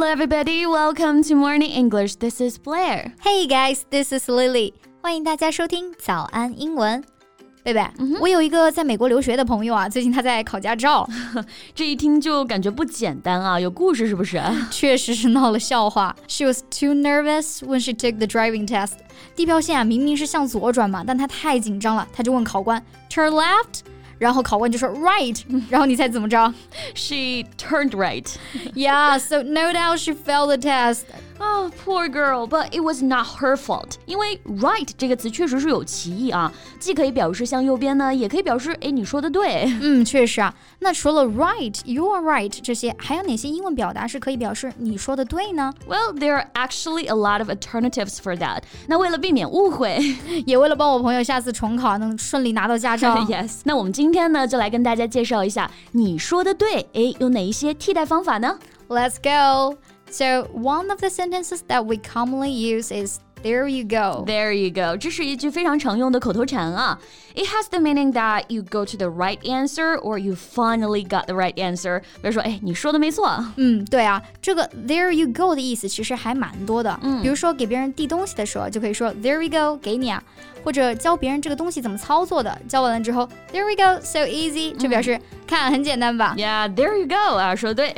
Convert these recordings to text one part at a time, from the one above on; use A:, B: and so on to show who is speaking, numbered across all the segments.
A: Hello, everybody. Welcome to Morning English. This is Blair.
B: Hey guys, this is Lily. 欢迎大家收听早安英文。贝贝，我有一个在美国留学的朋友啊，最近他在考驾照，
A: 这一听就感觉不简单啊，有故事是不是？
B: 确实是闹了笑话。She was too nervous when she took the driving test. 地标线啊明明是向左转嘛，但她太紧张了，她就问考官 turn left。 然后考官就说 right，然后你猜怎么着？
A: She turned right.
B: Yeah, so no doubt she failed the test.
A: Oh, poor girl, but it was not her fault. 因为 right 这个词确实是有歧义啊，既可以表示向右边呢，也可以表示哎你说的对。
B: 嗯，确实啊。那除了 right, you are right 这些，还有哪些英文表达是可以表示你说的对呢？
A: Well, there are actually a lot of alternatives for that. 那为了避免误会，
B: 也为了帮我朋友下次重考能顺利拿到驾照，
A: Yes，那我们今天呢就来跟大家介绍一下你说的对，哎，有哪一些替代方法呢？
B: Let's go. So, one of the sentences that we commonly use is there you go.
A: There you go. 这是一句非常常用的口头禅啊。It has the meaning that you go to the right answer or you finally got the right answer. 比如说，哎，你说的没错。
B: 嗯，对啊，这个 there you go 的意思其实还蛮多的。嗯，比如说给别人递东西的时候，就可以说 there you go，给你啊。 或者教别人这个东西怎么操作的，教完了之后，there we go，so easy，就表示看很简单吧。
A: Yeah，there you go 啊，说的对。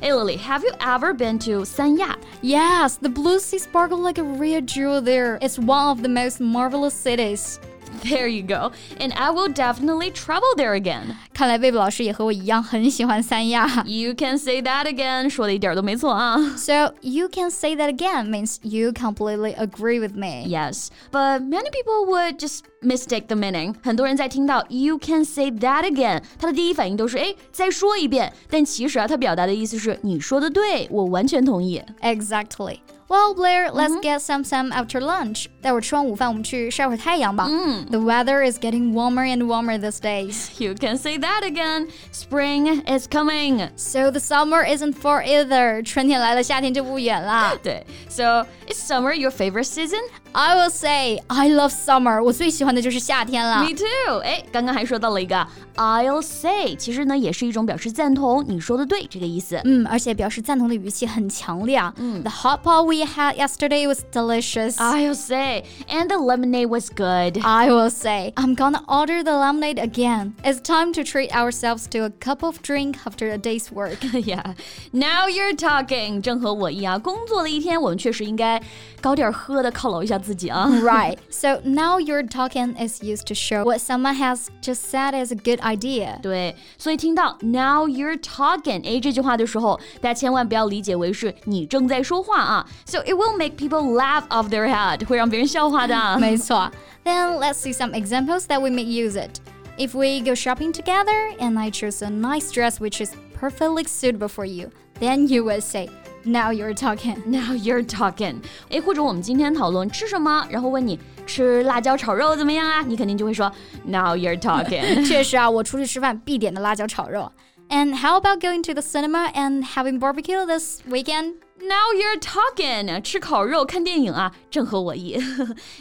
A: Hey Lily，have you ever been to 三亚？
B: Yes，the blue sea sparkle like a real jewel there. It's one of the most marvelous cities.
A: There you go. And I will definitely travel there again.
B: 看来贝贝老师也和我一样很喜欢三亚。
A: You can say that again. 说的一点都没错啊。
B: So you can say that again means you completely agree with me.
A: Yes, but many people would just mistake the meaning. 很多人在听到 you can say that again，他的第一反应都是哎再说一遍，但其实啊，他表达的意思是你说的对，我完全同意。
B: Exactly. Well, Blair, let's mm -hmm. get some sun after lunch. 待会儿吃完午饭，我们去晒会儿太阳吧。Mm. The weather is getting warmer and warmer these days.
A: You can say that again. Spring is coming.
B: So the summer isn't far either. 春天来了，夏天就不远了。
A: 对。So is summer your favorite season?
B: I will say I love summer. 我最喜欢的就是夏天了。
A: Me too. 哎，刚刚还说到了一个 I'll say，其实呢也是一种表示赞同，你说的对这个意思。
B: 嗯，而且表示赞同的语气很强烈啊。嗯，The hot pot we had yesterday was delicious.
A: I'll say, and the lemonade was good.
B: I will say, I'm gonna order the lemonade again. It's time to treat ourselves to a cup of drink after a day's work.
A: yeah, now you're talking. 正和我一样，工作了一天，我们确实应该搞点喝的犒劳一下 自己啊。
B: right. So now you're talking is used to show what someone has just said is a good idea。
A: 对，所以听到 Now you're talking，哎，这句话的时候，大家千万不要理解为是你正在说话啊。So it will make people laugh off their head，会让别人笑话的。
B: 没错。Then let's see some examples that we may use it. If we go shopping together and I choose a nice dress which is perfectly suitable for you, then you will say. Now you're talking.
A: Now you're talking. 哎，或者我们今天讨论吃什么，然后问你吃辣椒炒肉怎么样啊？你肯定就会说 Now you're talking。
B: 确实啊，我出去吃饭必点的辣椒炒肉。And how about going to the cinema and having barbecue this weekend?
A: Now you're talking. 吃烤肉看电影啊，正合我意。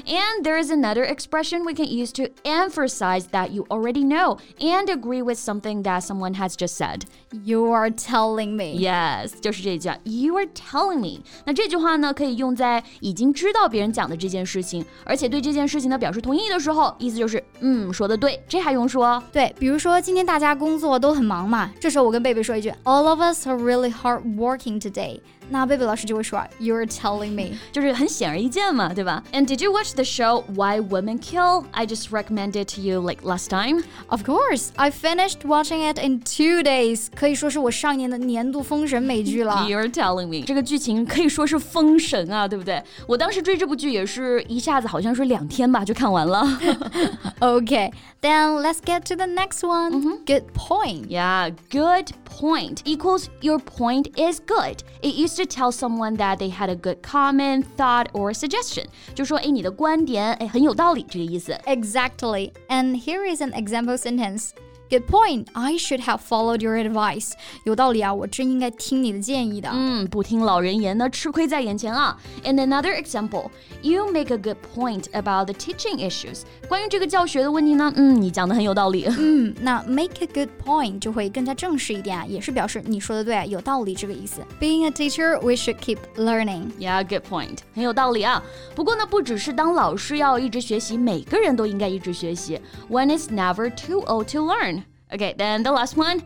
A: and there is another expression we can use to emphasize that you already know and agree with something that someone has just said.
B: You are telling me.
A: Yes，就是这句。You are telling me。那这句话呢，可以用在已经知道别人讲的这件事情，而且对这件事情呢表示同意的时候，意思就是嗯，说的对。这还用说？
B: 对，比如说今天大家工作都很忙嘛，这时候我跟贝贝说一句，All of us are really hard working today。那 贝贝老师就会说，You're telling me，
A: 就是很显而易见嘛，对吧？And did you watch the show Why Women Kill? I just recommended to you like last time.
B: Of course, I finished watching it in two days. 可以说是我上一年的年度封神美剧了。
A: You're telling me，这个剧情可以说是封神啊，对不对？我当时追这部剧也是一下子，好像是两天吧就看完了。
B: okay, then let's get to the next one. Mm -hmm. Good point.
A: Yeah, good point equals your point is good. It used to tell someone that they had a good comment, thought, or suggestion. 就说哎，你的观点哎很有道理这个意思。
B: Exactly. And here is an example sentence. Good point. I should have followed your advice. 有道理啊，我真应该听你的建议的。
A: 嗯，不听老人言呢，吃亏在眼前啊。And another example, you make a good point about the teaching issues. 关于这个教学的问题呢，嗯，你讲的很有道理。
B: 嗯，那 make a good point 就会更加正式一点啊，也是表示你说的对，有道理这个意思。Being a teacher, we should keep learning.
A: Yeah, good point. 很有道理啊。不过呢，不只是当老师要一直学习，每个人都应该一直学习。One is never too old to learn. Okay, then the last one.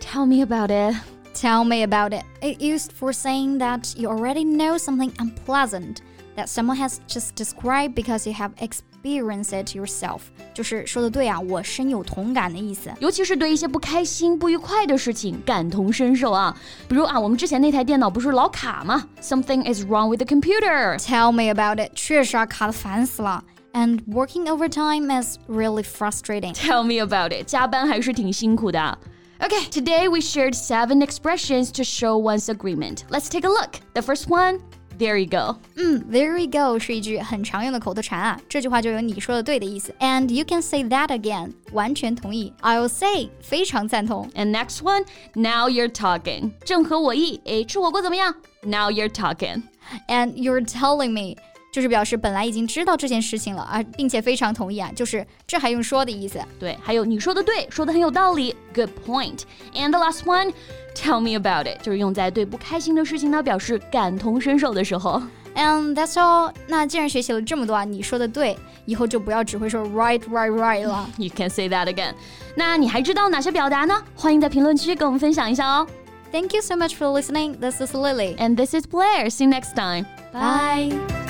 A: Tell me about it.
B: Tell me about it. It used for saying that you already know something unpleasant that someone has just described because you have experienced it yourself. 就是说的对啊，我深有同感的意思。
A: 尤其是对一些不开心、不愉快的事情感同身受啊。比如啊，我们之前那台电脑不是老卡吗？Something is wrong with the computer.
B: Tell me about it. 确实啊，卡的烦死了。 And working overtime is really frustrating.
A: Tell me about it. 加班还是挺辛苦的。Okay, today we shared seven expressions to show one's agreement. Let's take a look. The first one, there you go.
B: 嗯，There you go 是一句很常用的口头禅啊，这句话就有你说的对的意思。And you can say that again，完全同意。I'll say 非常赞同。
A: And next one, now you're talking. 正合我意。诶，吃火锅怎么样？Now you're talking.
B: And you're telling me 就是表示本来已经知道这件事情了啊，并且非常同意啊，就是这还用说的意思。
A: 对，还有你说的对，说的很有道理。Good point. And the last one, tell me about it，就是用在对不开心的事情呢表示感同身受的时候。
B: And that's all。那既然学习了这么多啊，你说的对，以后就不要只会说 right right right 了。
A: You can say that again. 那你还知道哪些表达呢？欢迎在评论区跟我们分享一下哦。
B: Thank you so much for listening. This is Lily.
A: And this is Blair. See you next time.
B: Bye.